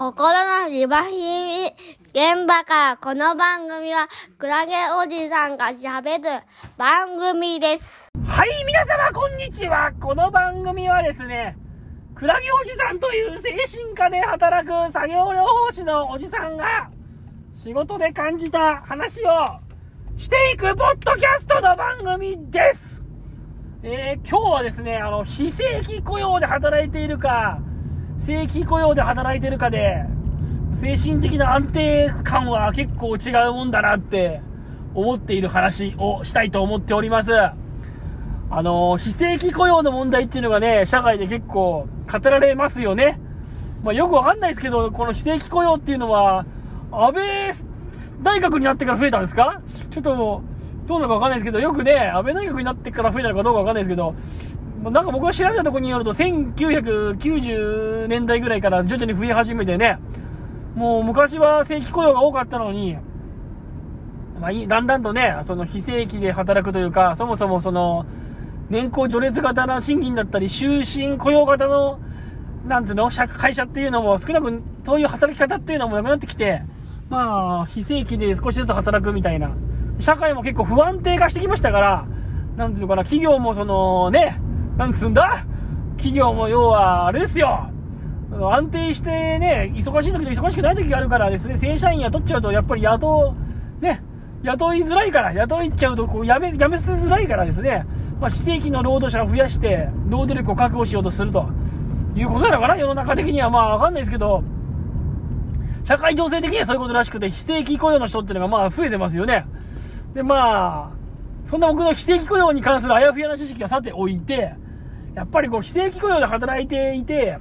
心のリバヒミ現場からこの番組はクラゲおじさんが喋る番組です。はい、皆様こんにちは。この番組はですね、クラゲおじさんという精神科で働く作業療法士のおじさんが、仕事で感じた話をしていくポッドキャストの番組です。えー、今日はですね、あの、非正規雇用で働いているか、正規雇用で働いてるかで、精神的な安定感は結構違うもんだなって思っている話をしたいと思っております。あの、非正規雇用の問題っていうのがね、社会で結構語られますよね。まあ、よくわかんないですけど、この非正規雇用っていうのは、安倍内閣になってから増えたんですか？ちょっともう、どうなのかわかんないですけど、よくね、安倍内閣になってから増えたのかどうかわかんないですけど、なんか僕が調べたところによると、1990年代ぐらいから徐々に増え始めてね、もう昔は正規雇用が多かったのに、まあ、だんだんとね、その非正規で働くというか、そもそもその、年功序列型な賃金だったり、終身雇用型の、なんていうの、会社っていうのも少なく、そういう働き方っていうのもなくなってきて、まあ、非正規で少しずつ働くみたいな。社会も結構不安定化してきましたから、なんていうのかな、企業もその、ね、なんつんだ？企業も要は、あれですよ。安定してね、忙しい時と忙しくない時があるからですね、正社員雇っちゃうと、やっぱり雇う、ね、雇いづらいから、雇いちゃうと、こう、やめ、やめせづらいからですね、まあ、非正規の労働者を増やして、労働力を確保しようとするということなのかな、世の中的には。まあ、わかんないですけど、社会情勢的にはそういうことらしくて、非正規雇用の人っていうのがまあ、増えてますよね。で、まあ、そんな僕の非正規雇用に関するあやふやな知識はさておいて、やっぱりこう、非正規雇用で働いていて、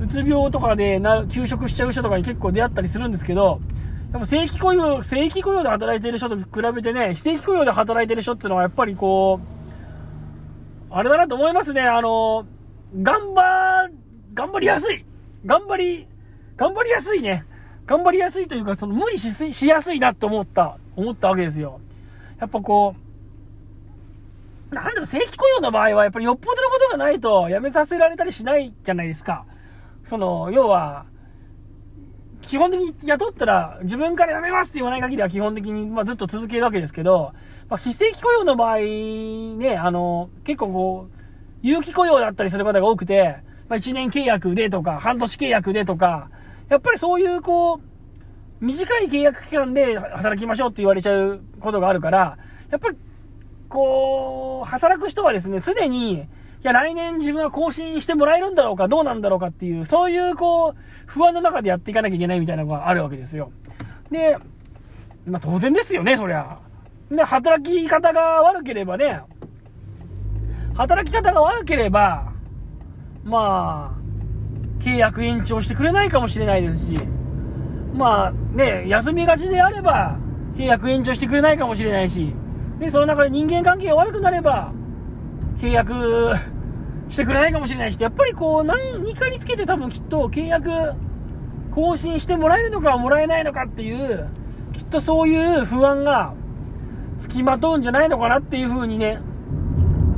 うつ病とかでな休職しちゃう人とかに結構出会ったりするんですけど、やっぱ正規雇用、正規雇用で働いてる人と比べてね、非正規雇用で働いてる人っていうのはやっぱりこう、あれだなと思いますね。あの、頑張、頑張りやすい。頑張り、頑張りやすいね。頑張りやすいというか、その無理ししやすいなと思った、思ったわけですよ。やっぱこう、なんだろう、正規雇用の場合はやっぱりよっぽどのことがないと辞めさせられたりしないじゃないですか。その、要は、基本的に雇ったら自分から辞めますって言わない限りは基本的に、ま、ずっと続けるわけですけど、まあ、非正規雇用の場合ね、あの、結構こう、有期雇用だったりする方が多くて、まあ、1年契約でとか、半年契約でとか、やっぱりそういうこう、短い契約期間で働きましょうって言われちゃうことがあるから、やっぱり、こう、働く人はですね、常に、いや、来年自分は更新してもらえるんだろうか、どうなんだろうかっていう、そういう、こう、不安の中でやっていかなきゃいけないみたいなのがあるわけですよ。で、まあ当然ですよね、そりゃ。で、働き方が悪ければね、働き方が悪ければ、まあ、契約延長してくれないかもしれないですし、まあね、休みがちであれば、契約延長してくれないかもしれないし、で、その中で人間関係が悪くなれば、契約してくれないかもしれないし、やっぱりこう、何かにつけて多分きっと契約更新してもらえるのかもらえないのかっていう、きっとそういう不安が付きまとうんじゃないのかなっていう風にね、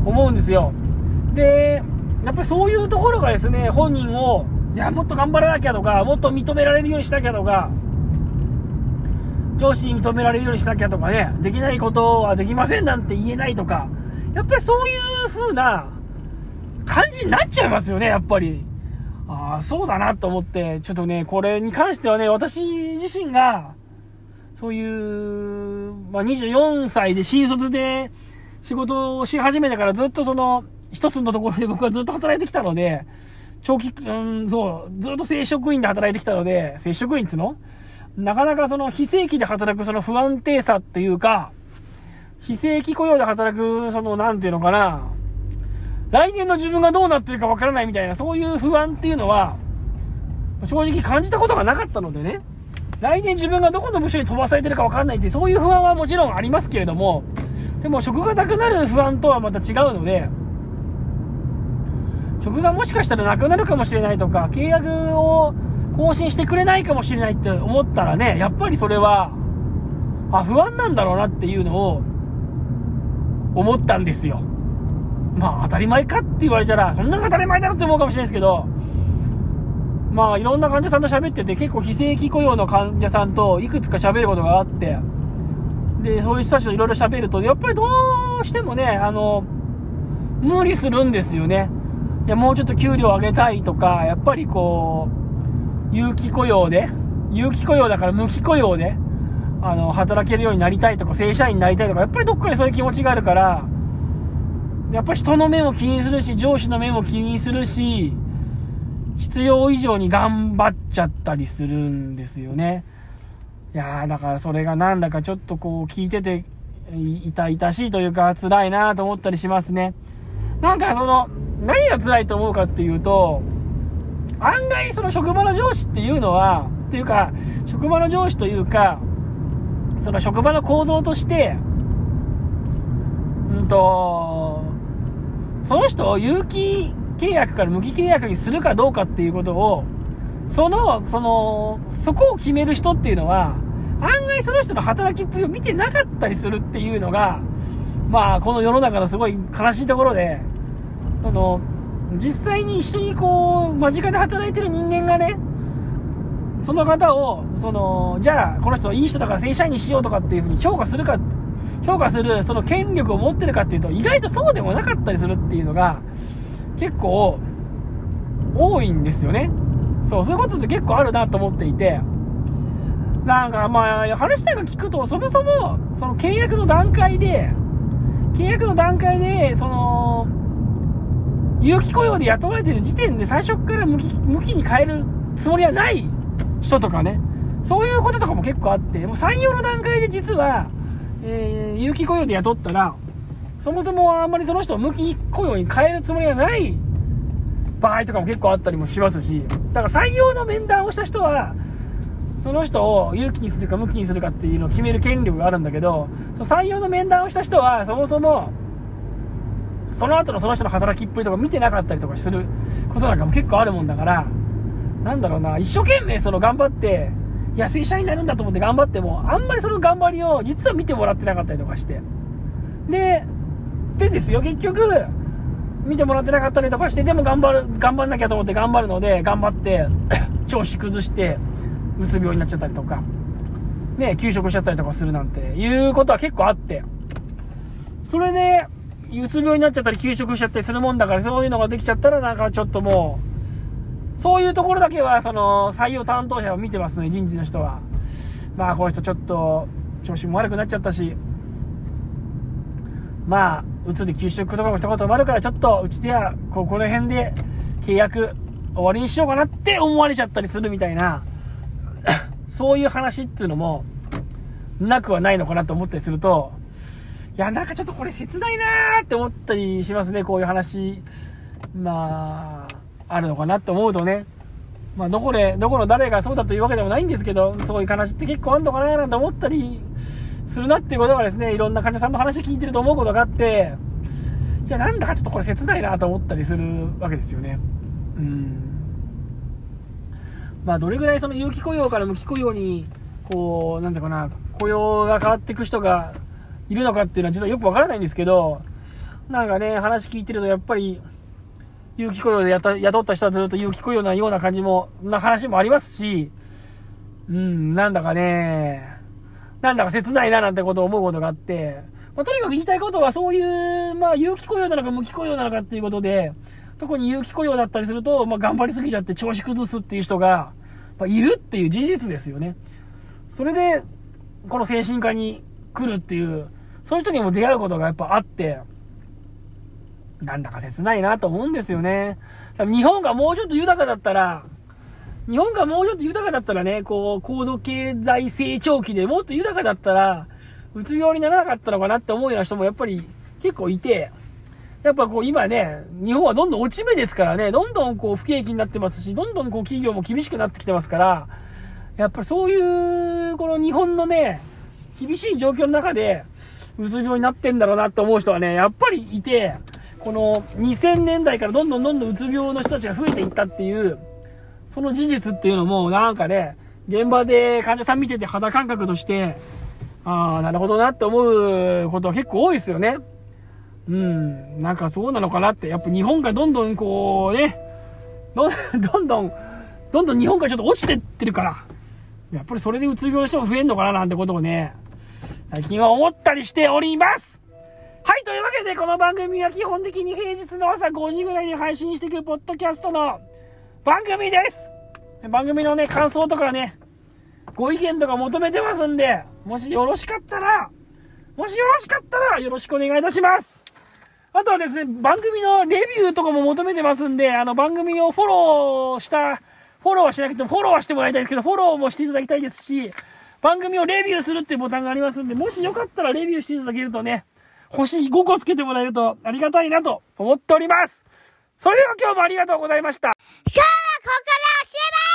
思うんですよ。で、やっぱりそういうところがですね、本人を、いや、もっと頑張らなきゃとか、もっと認められるようにしなきゃとか、上司に認められるようにしなきゃとかね、できないことはできませんなんて言えないとか、やっぱりそういう風な感じになっちゃいますよね、やっぱり。ああ、そうだなと思って、ちょっとね、これに関してはね、私自身が、そういう、まあ、24歳で新卒で仕事をし始めてからずっとその、一つのところで僕はずっと働いてきたので、長期、うん、そう、ずっと正職員で働いてきたので、正職員っつの？なかなかその非正規で働くその不安定さっていうか、非正規雇用で働く、その、なんていうのかな、来年の自分がどうなってるかわからないみたいな、そういう不安っていうのは、正直感じたことがなかったのでね、来年自分がどこの部署に飛ばされてるかわからないって、そういう不安はもちろんありますけれども、でも職がなくなる不安とはまた違うので、職がもしかしたらなくなるかもしれないとか、契約を更新してくれないかもしれないって思ったらね、やっぱりそれは、あ、不安なんだろうなっていうのを、思ったんですよ。まあ当たり前かって言われたら、そんなの当たり前だろって思うかもしれないですけど、まあいろんな患者さんと喋ってて結構非正規雇用の患者さんといくつか喋ることがあってでそういう人たちといろいろ喋るとやっぱりどうしてもねあの無理するんですよねいやもうちょっと給料上げたいとかやっぱりこう有期雇用で有期雇用だから無期雇用であの働けるようになりたいとか正社員になりたいとかやっぱりどっかにそういう気持ちがあるからやっぱり人の目も気にするし上司の目も気にするし必要以上に頑張っちゃったりするんですよね。いやー、だからそれがなんだかちょっとこう聞いてて、痛々しいというか辛いなと思ったりしますね。なんかその、何が辛いと思うかっていうと、案外その職場の上司っていうのは、というか、職場の上司というか、その職場の構造として、うんと、その人を有機契約から無期契約にするかどうかっていうことを、その、その、そこを決める人っていうのは、案外その人の働きっぷりを見てなかったりするっていうのが、まあ、この世の中のすごい悲しいところで、その、実際に一緒にこう、間近で働いてる人間がね、その方を、その、じゃあ、この人いい人だから正社員にしようとかっていうふうに評価するか、評価する、その権力を持ってるかっていうと、意外とそうでもなかったりするっていうのが、結構多いんですよね。そう、そういうことって結構あるなと思っていて、なんかまあ、話だが聞くと、そもそも、その契約の段階で、契約の段階で、その、有期雇用で雇われてる時点で最初から無期無期に変えるつもりはない人とかね、そういうこととかも結構あって、もう採用の段階で実は、えー、有期雇用で雇ったら、そもそもあんまりその人を無期雇用に変えるつもりがない場合とかも結構あったりもしますし、だから採用の面談をした人は、その人を有期にするか無期にするかっていうのを決める権力があるんだけど、その採用の面談をした人は、そもそも、その後のその人の働きっぷりとか見てなかったりとかすることなんかも結構あるもんだから、なんだろうな、一生懸命その頑張って、いや、正社員になるんだと思って頑張っても、あんまりその頑張りを実は見てもらってなかったりとかして。で、でですよ、結局、見てもらってなかったりとかして、でも頑張る、頑張んなきゃと思って頑張るので、頑張って、調子崩して、うつ病になっちゃったりとか、ね、休職しちゃったりとかするなんていうことは結構あって、それで、うつ病になっちゃったり休職しちゃったりするもんだから、そういうのができちゃったらなんかちょっともう、そういうところだけは、その、採用担当者を見てますね、人事の人は。まあ、この人ちょっと、調子も悪くなっちゃったし、まあ、うつで休職とかも一言もあるから、ちょっと、うちでは、こ、この辺で契約終わりにしようかなって思われちゃったりするみたいな、そういう話っていうのも、なくはないのかなと思ったりすると、いや、なんかちょっとこれ切ないなーって思ったりしますね、こういう話。まあ、あるのかなって思うとね。まあ、どこで、どこの誰がそうだというわけでもないんですけど、そういう話って結構あるのかななんて思ったりするなっていうことがですね、いろんな患者さんの話聞いてると思うことがあって、いや、なんだかちょっとこれ切ないなと思ったりするわけですよね。うん。まあ、どれぐらいその有期雇用から無期雇用に、こう、なんだかな、雇用が変わっていく人がいるのかっていうのは実はよくわからないんですけど、なんかね、話聞いてるとやっぱり、有期雇用で雇った人はずっと有期雇用なような感じも、な話もありますし、うん、なんだかね、なんだか切ないななんてことを思うことがあって、まあ、とにかく言いたいことはそういう、まあ、有期雇用なのか無期雇用なのかっていうことで、特に有期雇用だったりすると、まあ、頑張りすぎちゃって調子崩すっていう人が、まあ、いるっていう事実ですよね。それで、この精神科に来るっていう、そういう人にも出会うことがやっぱあって、なんだか切ないなと思うんですよね。日本がもうちょっと豊かだったら、日本がもうちょっと豊かだったらね、こう、高度経済成長期でもっと豊かだったら、うつ病にならなかったのかなって思うような人もやっぱり結構いて、やっぱこう今ね、日本はどんどん落ち目ですからね、どんどんこう不景気になってますし、どんどんこう企業も厳しくなってきてますから、やっぱりそういう、この日本のね、厳しい状況の中で、うつ病になってんだろうなって思う人はね、やっぱりいて、この2000年代からどんどんどんどんうつ病の人たちが増えていったっていう、その事実っていうのも、なんかね、現場で患者さん見てて肌感覚として、ああ、なるほどなって思うことは結構多いですよね。うん、なんかそうなのかなって、やっぱ日本がどんどんこうね、どん どんどんどん日本からちょっと落ちてってるから、やっぱりそれでうつ病の人も増えんのかななんてことをね、最近は思ったりしております。はい、というわけでこの番組は基本的に平日の朝5時ぐらいに配信していくポッドキャストの番組です。番組のね、感想とかね、ご意見とか求めてますんで、もしよろしかったら、もしよろしかったらよろしくお願いいたします。あとはですね、番組のレビューとかも求めてますんで、あの番組をフォローした、フォローはしなくてもフォローはしてもらいたいですけど、フォローもしていただきたいですし、番組をレビューするっていうボタンがありますんで、もしよかったらレビューしていただけるとね、星5個つけてもらえるとありがたいなと思っております。それでは今日もありがとうございました。今日はここからおしまい